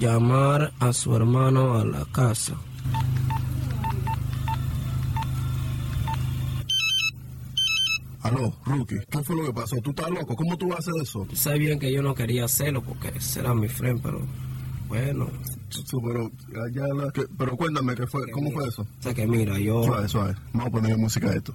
llamar a su hermano a la casa. Aló, Rookie, ¿qué fue lo que pasó? ¿Tú estás loco? ¿Cómo tú haces eso? Sé bien que yo no quería hacerlo porque será mi friend, pero bueno. Pero, ya que, pero cuéntame, ¿qué fue? ¿cómo fue eso? O sea que mira, yo... Suave, suave, vamos a poner música a esto.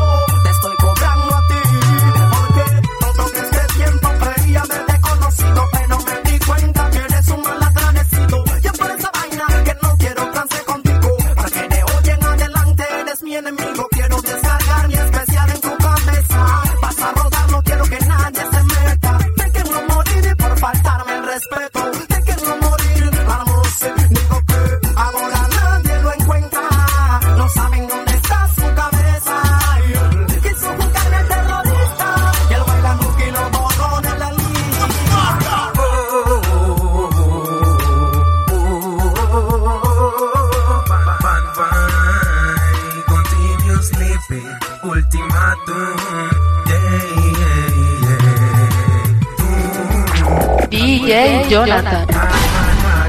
Jonathan.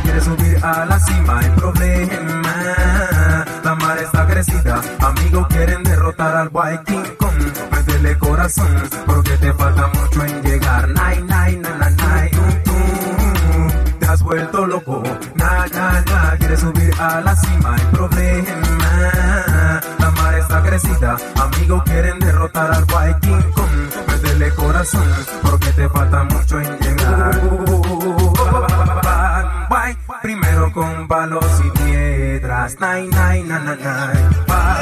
Quiere subir a la cima, el problema. La mar está crecida, amigos quieren derrotar al White King Kong. Métele corazón, porque te falta mucho en llegar. Nine, nine, na, na, nine, tú, tú, te has vuelto loco. Na, na, quiere subir a la cima, el problema. La mar está crecida, amigos quieren derrotar al White King Kong. Métele corazón, porque te falta mucho en llegar. palos y piedras. Nay, nay, na, na, na.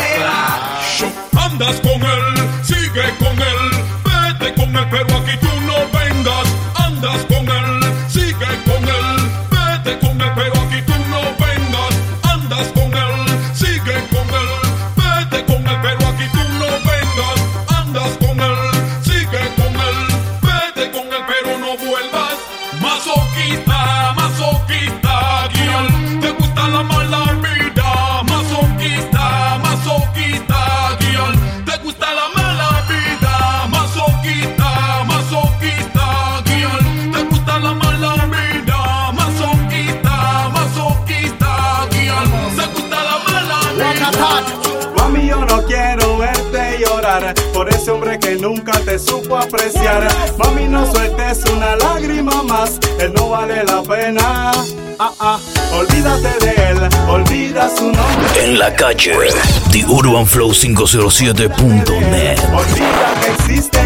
nunca te supo apreciar. Mami, no sueltes una lágrima más, él no vale la pena. Ah, ah, olvídate de él, olvida su nombre. En la calle, The Urban Flow 507.net. Olvida que existe,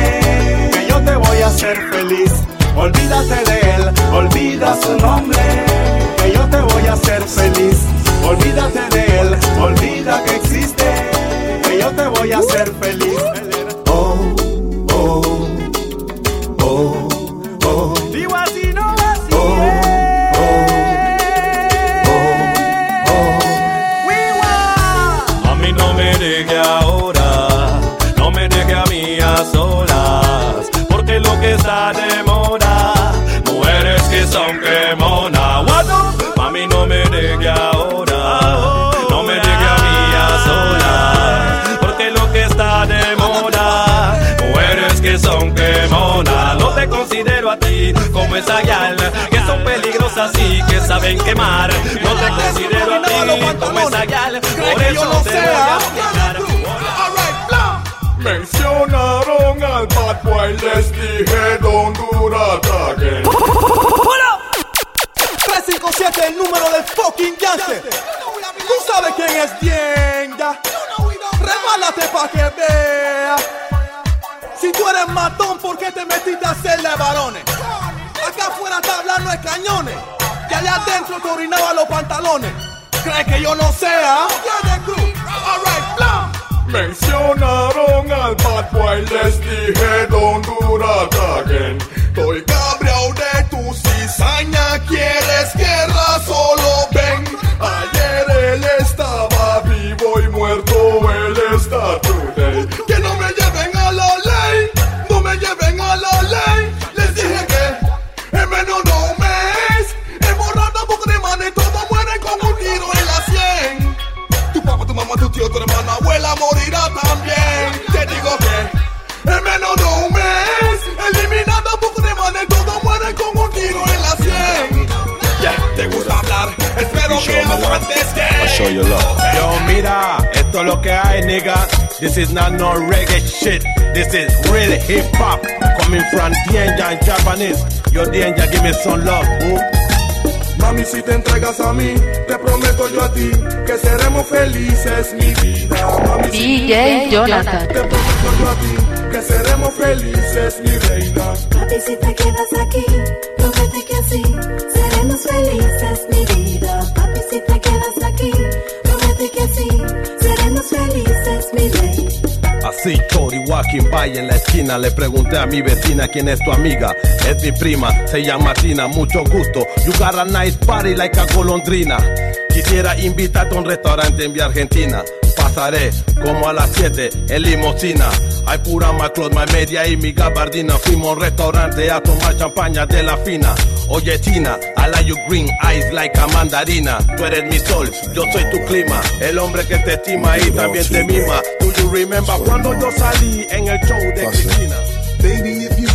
que yo te voy a hacer feliz. Olvídate de él, olvida su nombre, que yo te voy a hacer feliz. Olvídate de él, olvida que existe, que yo te voy a hacer feliz. Esa gal, que son peligrosas y que saben quemar. No te considero a ti como esa gal, por eso no te voy a. Mencionaron al bad boy, les dije don't do that again. 357 el número del fucking gangster. Tú sabes quién es bien, ya. Remálate pa' que vea. Si tú eres matón, ¿por qué te metiste a hacerle varones? Acá afuera está hablando de cañones. Y allá adentro te orinaba los pantalones. ¿Crees que yo no sea? Blam. Mencionaron al bad boy, les dije don't do that again. Estoy cabreado de tu cizaña, quieres guerra, solo ven. Ayer él estaba vivo y muerto, mamá, tu tu hermana, abuela morirá también. Te digo que en menos de un mes, eliminada porque manes todos mueren con un tiro en la sien. Ya, te gusta hablar, espero que aguantes que. Yo, mira, esto es lo que hay, nigga. This is not no reggae shit. This is real hip hop. Coming from Danger Japanese. Yo, Danger, give me some love, boo. Mami, si te entregas a mí, te prometo yo a ti que seremos felices, mi vida. Mami, si DJ te entregas, Jonathan. Te prometo yo a ti que seremos felices, mi reina. Papi, si te quedas aquí, promete que así seremos felices, mi vida. Papi, si te quedas aquí, Así, Tori walking by en la esquina. Le pregunté a mi vecina quién es tu amiga. Es mi prima, se llama Tina. Mucho gusto. You got a nice party like a golondrina. Quisiera invitarte a un restaurante en mi Argentina. Como a las 7 en limosina. Hay pura maclos, my media y mi gabardina. Fuimos a un restaurante a tomar champaña de la fina. Oye, Tina, I like your green eyes like a mandarina. Tú eres mi sol, yo soy tu clima. El hombre que te estima y también te mima. Do you remember cuando yo salí en el show de Cristina? Baby, you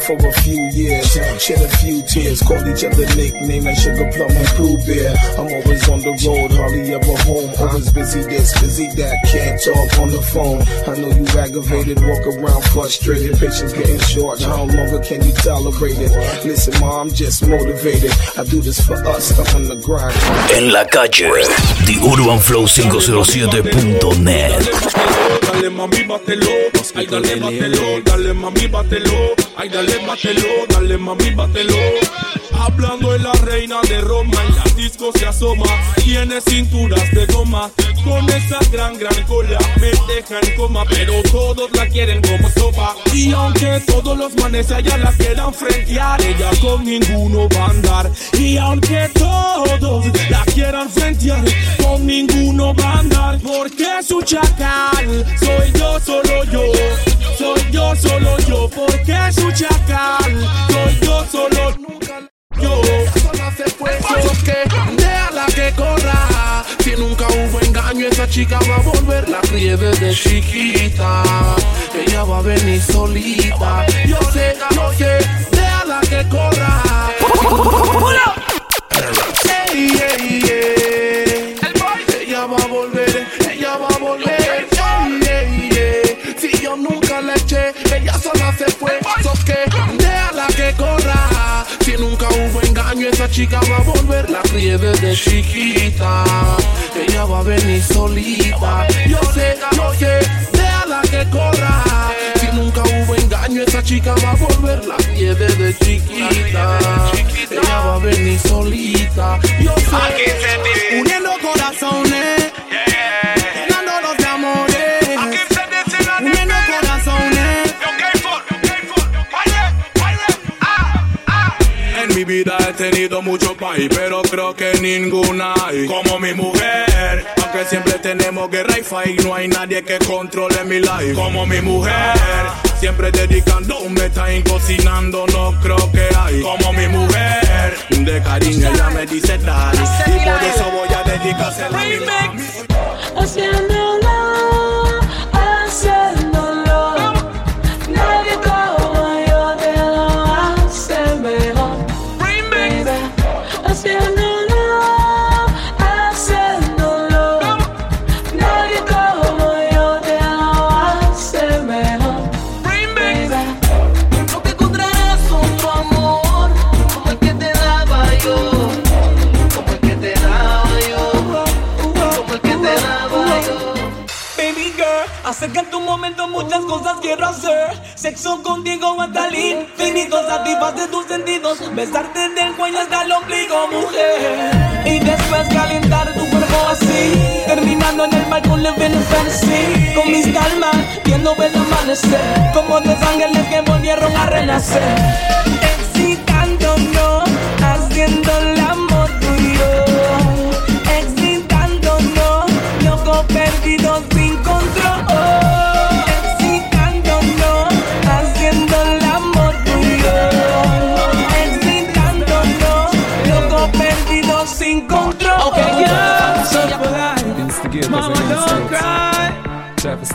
For a few years, shed a few tears, called each other nicknames like Sugar Plum and Pooh Bear. I'm always on the road, hardly ever home. Always busy this, busy that, can't talk on the phone. I know you aggravated, walk around frustrated, patience getting short. How longer can you tolerate it? Listen, ma, I'm just motivated. I do this for us, I'm on the grind. En la calle, The Urban Flow 507.net. Dale mami, bátelo, ay dale, bátelo, dale mami, bátelo, ay dale, bátelo, dale mami, bátelo. Hablando de la reina de Roma, en las discos se asoma, tiene cinturas de goma, con esa gran, gran cola, me deja en coma, pero todos la quieren como sopa. Y aunque todos los manes allá la quieran frentear, ella con ninguno va a andar. Y aunque todos la chica va a volver. La crié desde chiquita. Ella va a venir solita. Yo sé, yo sé, déjala que corra. Esa chica va a volver. La crié desde chiquita. Ella va a venir solita. Yo sé, yo sé, déjala que corra. Si nunca hubo engaño, esa chica va a volver. La crié desde chiquita. Ella va a venir solita. Yo sé. Uniendo corazones, En mi vida he tenido mucho país, pero creo que ninguna hay como mi mujer. Aunque siempre tenemos guerra y fight, no hay nadie que controle mi life como mi mujer. Siempre dedicando un time cocinando, no creo que hay como mi mujer. De cariño ella me dice dale, y por eso voy a dedicársela a mi mami. Sexo contigo hasta el infinito, satisface tus sentidos. Besarte del cuello hasta el ombligo, mujer. Y después calentar tu cuerpo así. Terminando en el balcón, in fantasy. Con mis calmas, viendo el amanecer. Como dos ángeles que volvieron a renacer.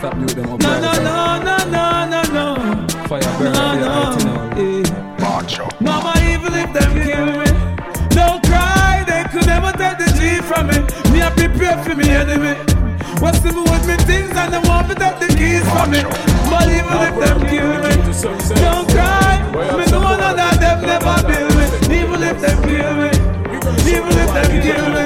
Stop you them up No, no, no, no, no, no, no. Fire burn No, up your no. heart, you know. Mama, even if them kill me, don't cry. They could never take the G from me. Me, I prepare for me enemy. What's the move with me things and they want me take the keys from me. But even if them kill me, don't cry. Me know none of them never build me. Even if them kill me, even if them kill me.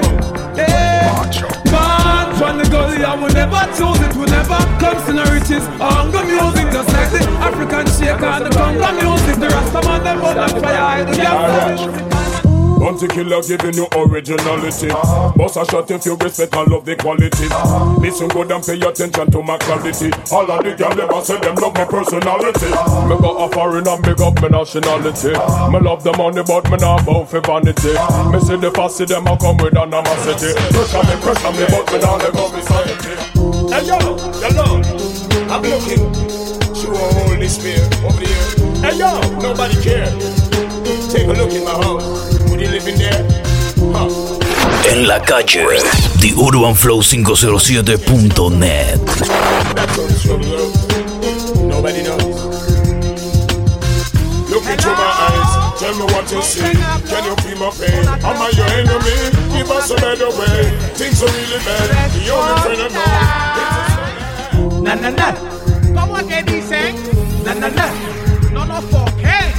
Will never choose it. Will never come to the riches. Hunger music, just like the African shake and the conga music. The Rasta man, them burn on fire. The gangsta Bounty killer giving you originality. Boss a shot if you respect and love the quality. Listen good and pay attention to my clarity. All of the girl never say them love my personality. Me go a foreign and big up my nationality. Me love the money but me not bow for vanity. Me see the fussy them a come with animosity. Pressure me, pressure me but me not me sanity. Hey yo, the Lord, I'm looking through a Holy Spirit over here. Hey yo, nobody care. Take a look in my house. En la calle, TheUrbanFlow507.net. That's all the trouble, love. Nobody knows. Look into my eyes, tell me what you see. Can you feel my pain? Am I your enemy? Give us a better way. Things are really bad. The only friend I know. Na na na. ¿Cómo que dicen? Na na na. No nos foquen.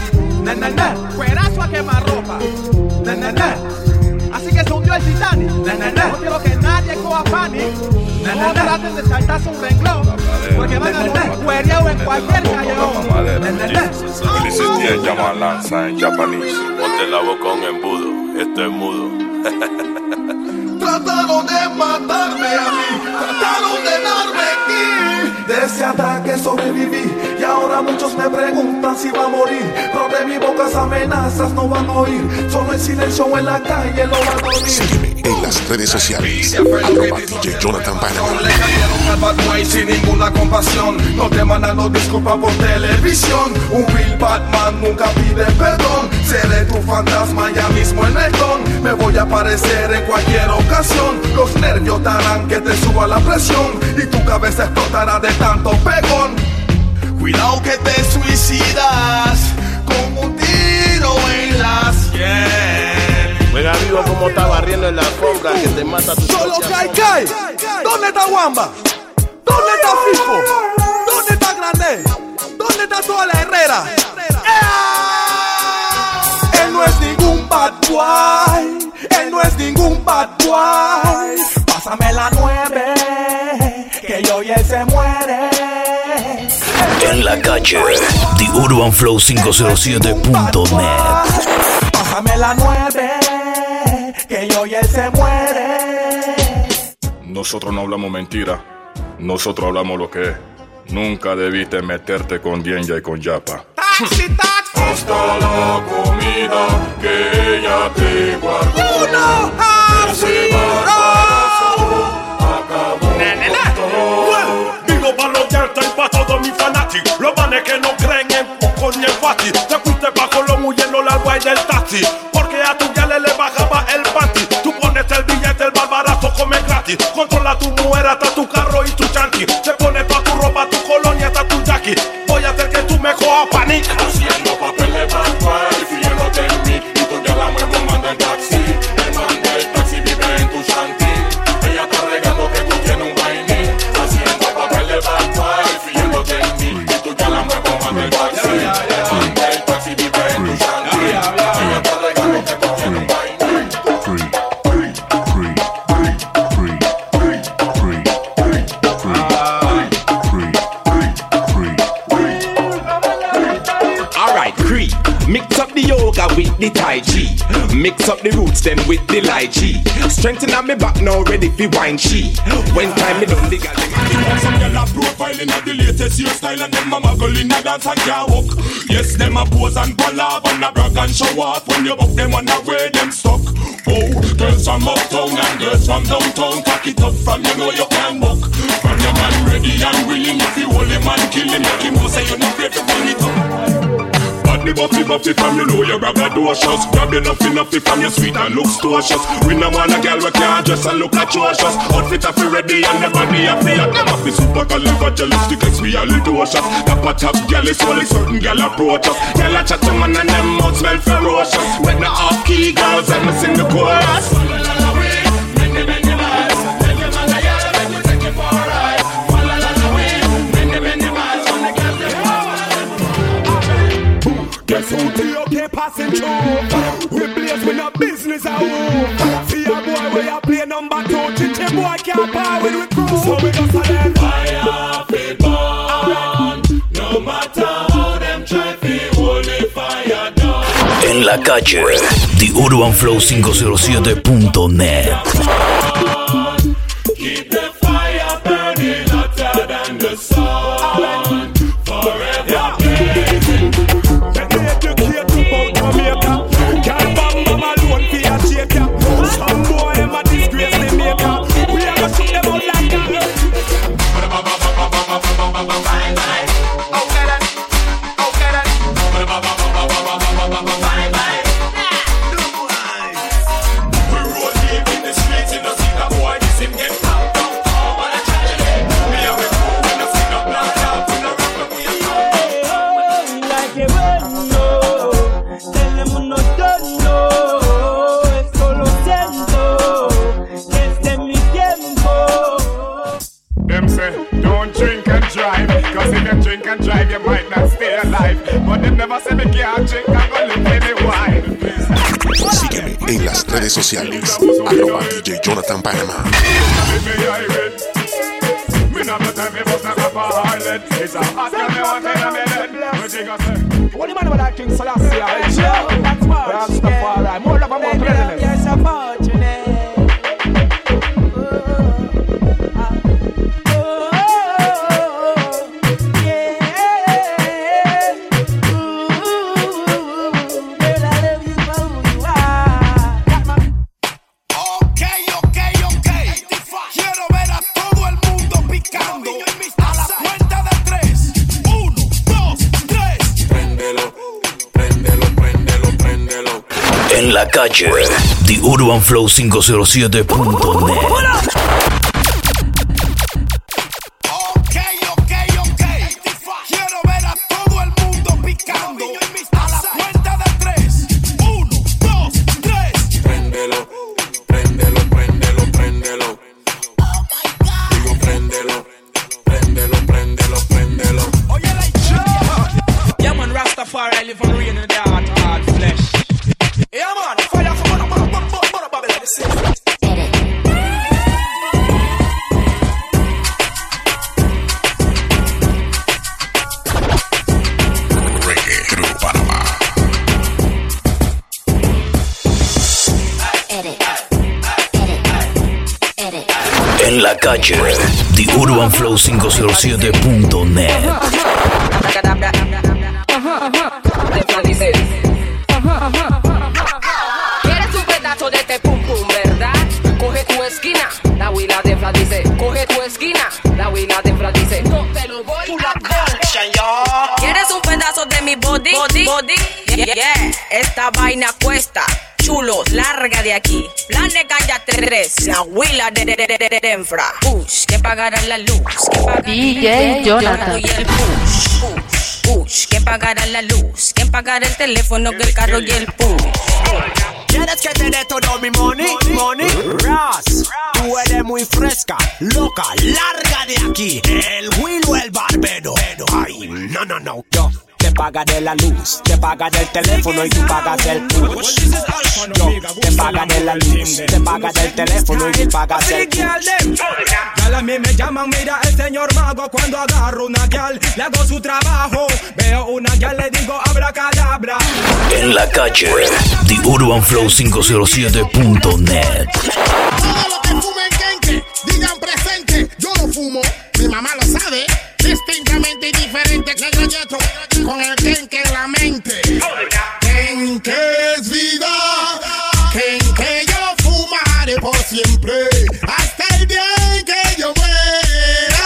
Na na na. Cuerazo a quemarropa. Na na na. Así que se hundió el Titanic. Na na na. No quiero que nadie coja panic. No traten de saltarse un renglón. Porque van a morir cuereado en cualquier callejón. Llama lanza en japonés. Ponte la boca en embudo, esto es mudo. Trataron de matarme a mí, trataron de. De ese ataque sobreviví y ahora muchos me preguntan si va a morir. Pero de mi boca esas amenazas no van a oír. Solo el silencio en la calle lo van a oír. En las redes sociales. Arroba DJ Jonathan. Le al bad boy sin ninguna compasión. No te mandan los disculpas por televisión. Un real Batman nunca pide perdón. Seré tu fantasma ya mismo en el don. Me voy a aparecer en cualquier ocasión. Los nervios presión y tu cabeza explotará de tanto pegón. Cuidado que te suicidas con un tiro en las sien. Juega vivo como está barriendo en la alfombra que te mata tu Solo Kai. Kai. ¿Dónde está Wamba? ¿Dónde está Fico? ¿Dónde está Grande? ¿Dónde está toda la Herrera? ¡Ea! Él no es ningún bad boy. Él no es ningún bad boy. Pásame la nueve. Que yo y él se muere. En la calle, TheUrbanFlow507.net. Pásame la nueve. Que yo y él se muere. Nosotros no hablamos mentira, nosotros hablamos lo que es. Nunca debiste meterte con Dienja y con Yapa. Hasta la comida que ella te guardó. Uno, Ese Digo pa' los yertas y pa' todos mis fanáticos Los manes que no creen en poco ni en fácil Te fuiste bajo lo huyendo la guay del taxi Controla tu mujer hasta tu carro y tu chanqui. Te pones toda tu ropa, tu colonia hasta tu jackie Voy a hacer que tú me cojas pánico Haciendo papeles bad Mix up the roots then with the lychee. Strengthen on me back now, ready for wine she. When time me done the gal Some gyal a profile inna the latest hairstyle and them a muggle inna dance and can't walk. Yes, them a pose and palav and a brag and show off when you buck them wonder where them stuck. Oh, girls from uptown and girls from downtown, cock it up from you know you can walk. From your man ready and willing, if you hold him and kill him, make him know say you not afraid to bring it up. Body buffy buffy from you know you braggadocious Grab enough enough from your sweet and looks cautious We no want a girl we can't dress and look atrocious. Outfit a fi ready and the body a fi hot. Them a fi super califragilistic expialidocious Top a top girl is only certain girl approach us. Girl a chat to man and them mouth smell ferocious. When the off key girls and me sing the chorus passing through. We place with no business at a boy boy with crew. So we just a No matter. En la calle, The Urban Flow 507.net. don't drink and drive Cause if you drink and drive, you might not stay alive. But them never say me can't drink and go live any wine. Sígueme en las redes sociales. Arroba DJ Jonathan Panama. Me not the time me bust a cup of harlot. It's a la calle, TheUrbanFlow507.net. TheUrbanFlow507.net. ¿Quieres un pedazo de este pum pum, verdad? Coge tu esquina, la huila de Fla dice. Coge tu esquina, la huila de Fla dice. No te lo voy a dar. ¿Quieres un pedazo de mi body? Body, body. Yeah, yeah. Esta vaina cuesta. Larga de aquí. Plan de cállate tres. La huila de, de, de, de, de Denfra. Push, que pagará la luz. Que pagará DJ Jonathan. Y el push, push, push. Que pagará la luz. Que pagará el teléfono, que el carro y el push. ¿Quieres que te dé todo mi money? Money, Ras. Tú eres muy fresca, loca, larga de aquí. El Will o el barbero. Ay, no, no, no. Yo te pagaré la luz, te pagaré el teléfono y tú pagas el push. Yo te pagaré la luz, te pagaré el teléfono y tú pagas el push. Gal a mí me llaman, mira el señor mago cuando agarro una gal, le hago su trabajo, veo una gal, le digo abracadabra. En la calle, TheUrbanFlow507.net. Todo lo que fumen digan presente. Yo lo fumo, mi mamá lo sabe. Distintamente y diferente, negro yeto, con el kenke en la mente. Kenke es vida, kenke yo fumaré por siempre. Hasta el día en que yo muera.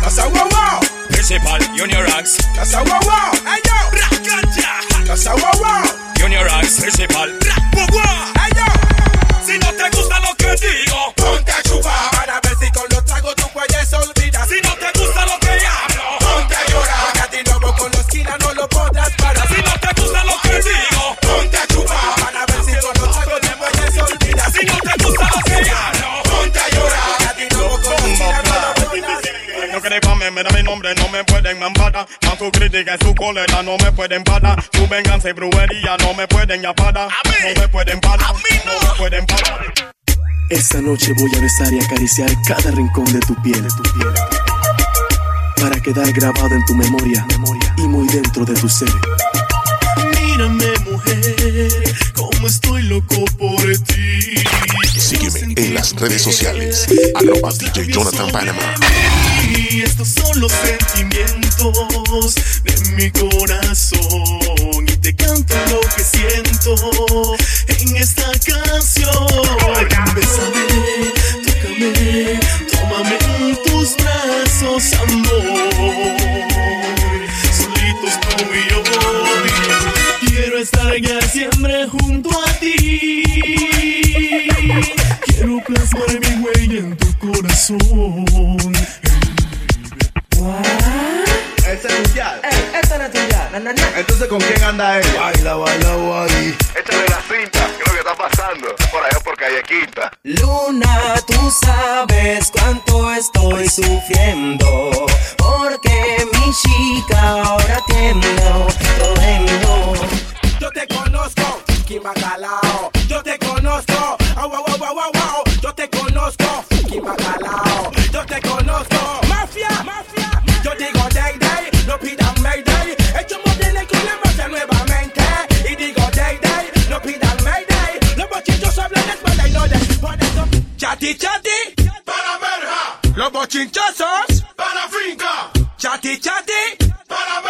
Casa wow wow, principal Junior Ranks. Casa wow wow, hey yo, Rakacha. Casa wow wow, nombre, no me pueden mampara. Más su crítica y su cólera no me pueden parar. Su venganza y brujería no me pueden ya parar. No me pueden parar. No me pueden parar. Esta noche voy a besar y acariciar cada rincón de tu piel, de tu piel, para quedar grabado en tu memoria, y muy dentro de tu ser. Mírame, mujer, como estoy loco por ti. Sígueme en las redes sociales. Arroba DJ Jonathan Panama. Y estos son los sentimientos de mi corazón. Y te canto lo que siento en esta canción. Bésame, tócame, tómame en tus brazos, amor. Solitos tú y yo. Quiero estar ya siempre junto a ti. Quiero plasmar mi huella en tu corazón. Entonces, ¿con quién anda él? Baila, baila, baila. Échale la cinta, ¿qué es lo que está pasando? Por allá por calle Quinta. Luna, tú sabes cuánto estoy sufriendo. Porque mi chica ahora tiendo todo Yo te conozco, Kimbacalao. Yo te conozco, au, au, au, au, au, au. Yo te conozco, Kimbacalao. Yo Chati chati, para verja. Los bochinchosos, para finca. Chati chati, para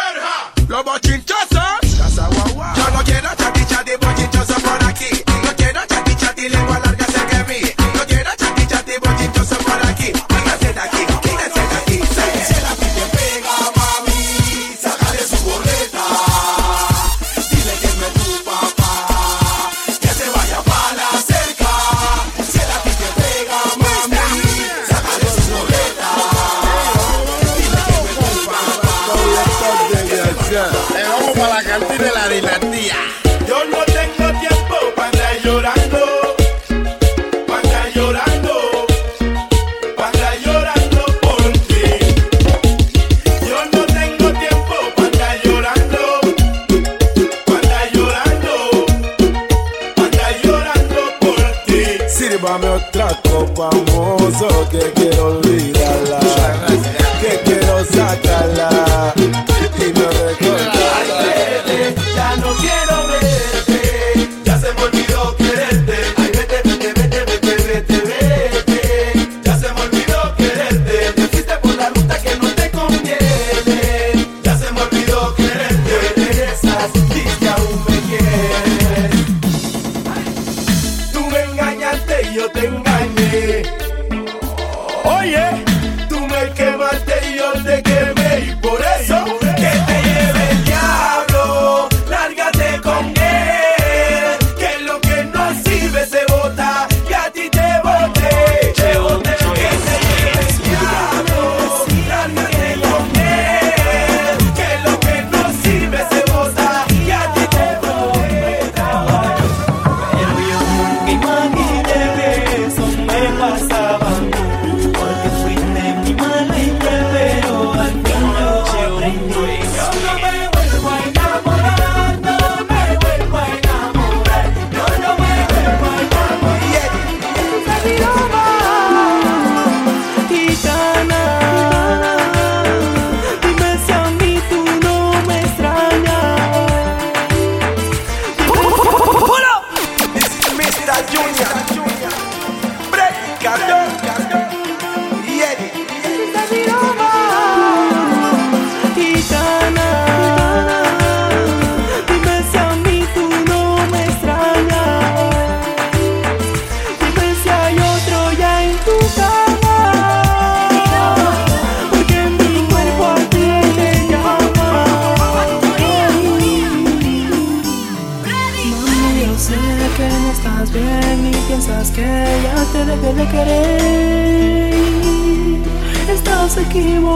de quererme y por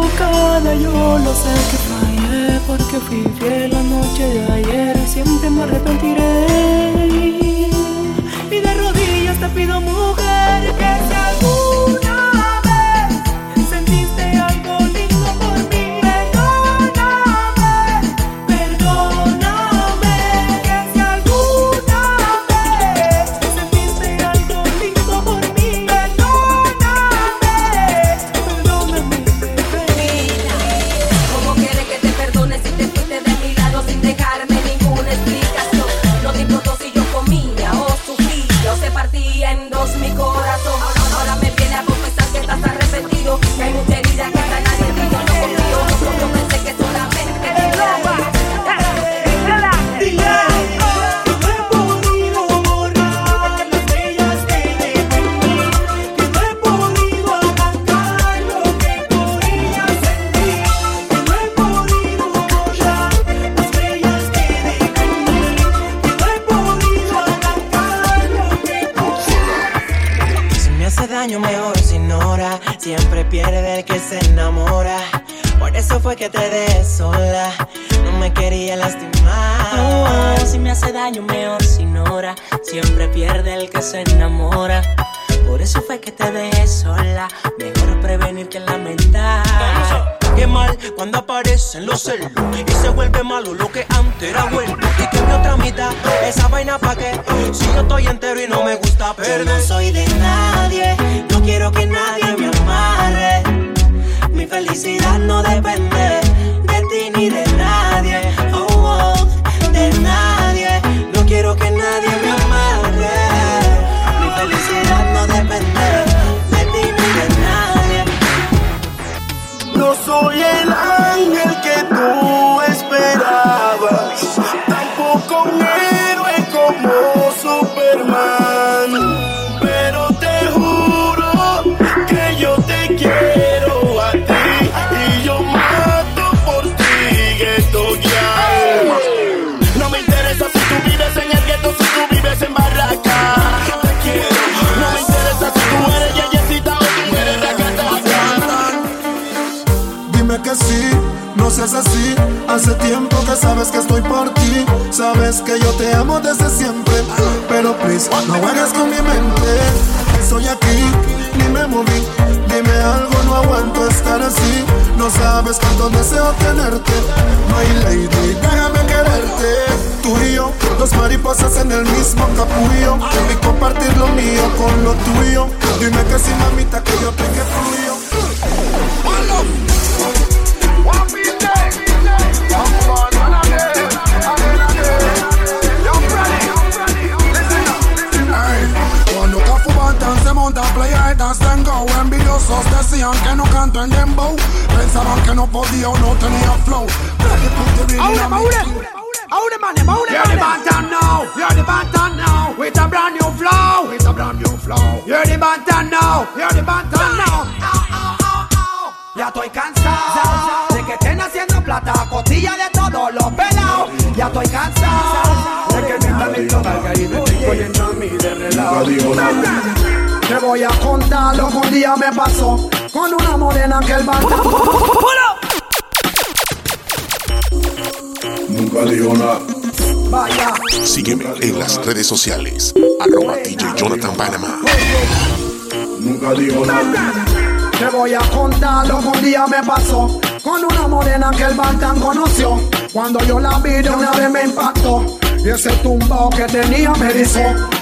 equivocada, yo lo sé que fallé Porque fui fiel la noche de ayer siempre me arrepentiré. Y de rodillas te pido mujer Hace tiempo que sabes que estoy por ti. Sabes que yo te amo desde siempre. Pero please, no juegues con mi mente. Estoy aquí, ni me moví. Dime algo, no aguanto estar así. No sabes cuánto deseo tenerte. My lady, déjame quererte. Tú y dos mariposas en el mismo capullo. Y compartir lo mío con lo tuyo. Dime que sí, mamita, que yo te que. metas tengo. Envidiosos decían que no canto en dembow. Pensaban que no podía o no tenía flow. Ahora, ahora. Ahora, ahora, You're the bantam now, you're the bantam now, with a brand new flow, with a brand new flow. You're the bantam now, you're the bantam now. Ya estoy cansado de que estén haciendo plata a costilla de todos los pelados. Ya estoy cansado de que me están listo y me estoy llenando a mí de relajo. Te voy a contar lo que un día me pasó con una morena que el banda. Nunca dijo nada. Vaya. Sígueme en las redes sociales. Arroba DJ Jonathan Panama. Nunca dijo nada. Te voy a contar lo que un día me pasó con una morena que el Baltan conoció. Cuando yo la vi de una vez me impactó. Y ese tumbao que tenía me erizó.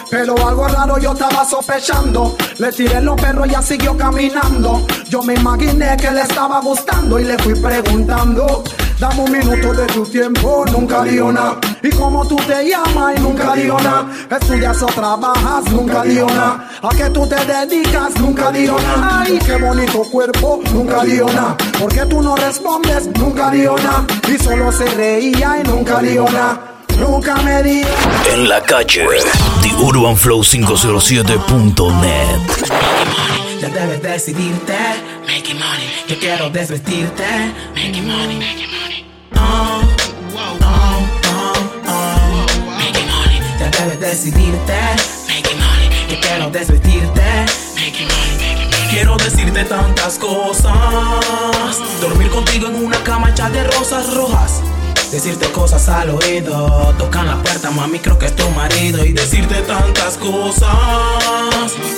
Pero algo raro yo estaba sospechando. Le tiré los perros y ya siguió caminando. Yo me imaginé que le estaba gustando y le fui preguntando. Dame un minuto de tu tiempo, nunca nada. Y como tú te llamas y nunca nada. Estudias o trabajas, nunca nada. A qué tú te dedicas, nunca dijo nada. Ay, qué bonito cuerpo, nunca dijo nada. ¿Por qué tú no respondes? Nunca nada. Y solo se reía y nunca nada. Nunca me dijo. En la calle, TheUrbanFlow507.net. Ya debes decidirte, make it money. Yo quiero desvestirte, make it money, make it money. Oh, oh, oh, oh. Make it money. Ya debes decidirte, make it money. Yo quiero desvestirte, make it money, make it money. Quiero decirte tantas cosas. Dormir contigo en una cama hecha de rosas rojas. Decirte cosas al oído, tocan la puerta, mami, creo que es tu marido. Y decirte tantas cosas,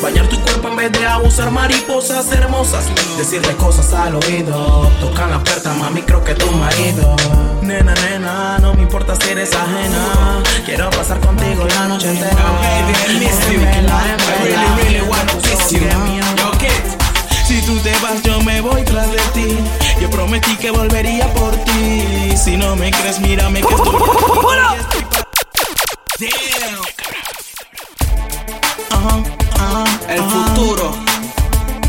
bañar tu cuerpo en vez de abusar mariposas hermosas. Decirte cosas al oído, tocan la puerta, mami, creo que es tu marido. Nena, nena, no me importa si eres ajena. Quiero pasar contigo la noche entera. Baby, I miss you. I really, really want to kiss you. Yo, kid. Si tú te vas, yo me voy tras de ti. Yo prometí que volvería por ti. Si no me crees, mírame que estoy. Damn. Ajá, ajá, El ajá. futuro.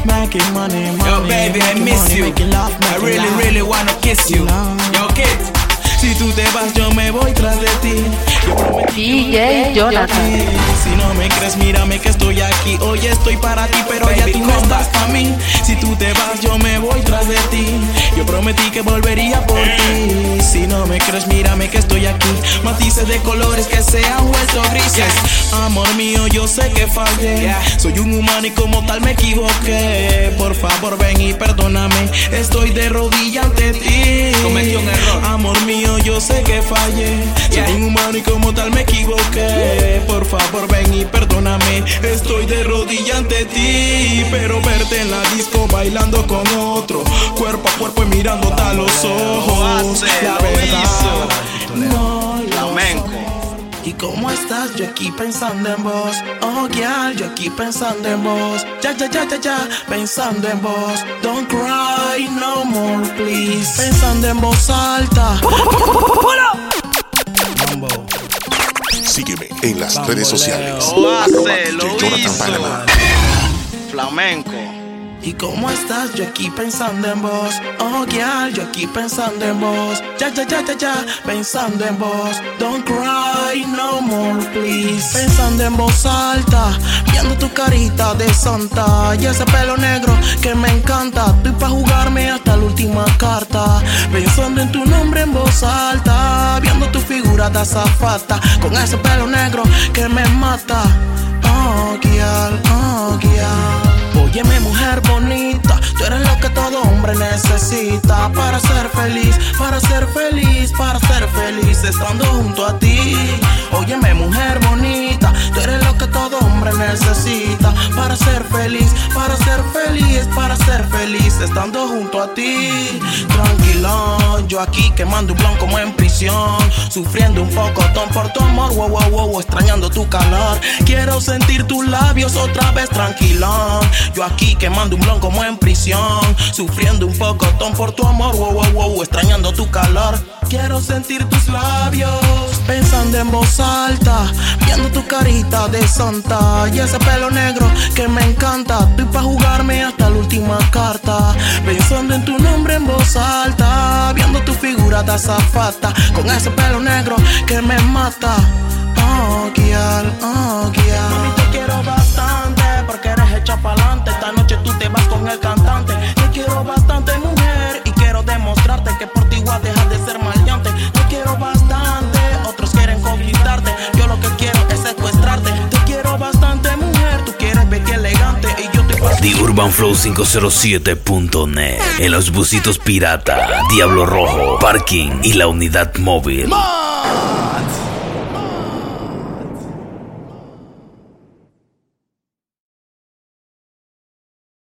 Making money, money. Yo, baby, I miss you. I really, really wanna kiss you. Yo, kid. Si tú te vas, yo me voy tras de ti. DJ Jonathan. Si no me crees, mírame que estoy aquí. Hoy estoy para ti, pero ya tú no estás para mí. Si tú te vas, yo me voy tras de ti. Yo prometí que volvería por ti. Si no me crees, mírame que estoy aquí. Matices de colores que se han vuelto grises. Amor mío, yo sé que fallé. Soy un humano y como tal me equivoqué. Por favor, ven y perdóname. Estoy de rodilla ante ti. Cometí un error. Amor mío, yo sé que fallé. Soy un humano y como tal me equivoqué. Por favor, ven y perdóname. Estoy de rodilla ante ti. Pero verte en la disco bailando con otro. Cuerpo a cuerpo y mirándote a los ojos. La verdad. No lo. ¿Y cómo estás? Yo aquí pensando en vos. Oh, yeah, yo aquí pensando en vos. Ya, ya, ya, ya, ya, pensando en vos. Don't cry no more, please. Pensando en voz alta. Sígueme en las redes sociales. Lo hace, lo hizo. Flamenco. ¿Y cómo estás? Yo aquí pensando en vos. Oh, yeah, yo aquí pensando en vos. Ya, ya, ya, ya, ya, pensando en vos. Don't cry no more, please. Pensando en voz alta, viendo tu carita de santa. Y ese pelo negro que me encanta. Estoy pa' jugarme hasta la última carta. Pensando en tu nombre en voz alta. Viendo tu figura de azafata. Con ese pelo negro que me mata. Oh, girl, oh, girl. Óyeme mujer bonita, tú eres lo que todo hombre necesita para ser feliz, para ser feliz, para ser feliz estando junto a ti. Óyeme mujer bonita, tú eres lo que todo hombre necesita para ser feliz, para ser feliz, para ser feliz estando junto a ti. Tranquilo, yo aquí quemando un blon como en prisión, sufriendo un pocotón por tu amor, wow, wow, wow, extrañando tu calor. Quiero sentir tus labios otra vez tranquilón. Yo aquí quemando un blon como en prisión, sufriendo un pocotón por tu amor, wow, wow, wow, extrañando tu calor. Quiero sentir tus labios, pensando en voz alta, viendo tu carita de santa y ese pelo negro que me encanta. Estoy pa' jugarme hasta la última carta, pensando en tu nombre en voz alta, viendo tu figura de azafata con ese pelo negro que me mata. Oh, girl, oh, girl. UrbanFlow507.net. En los busitos pirata, Diablo Rojo, Parking y la unidad móvil.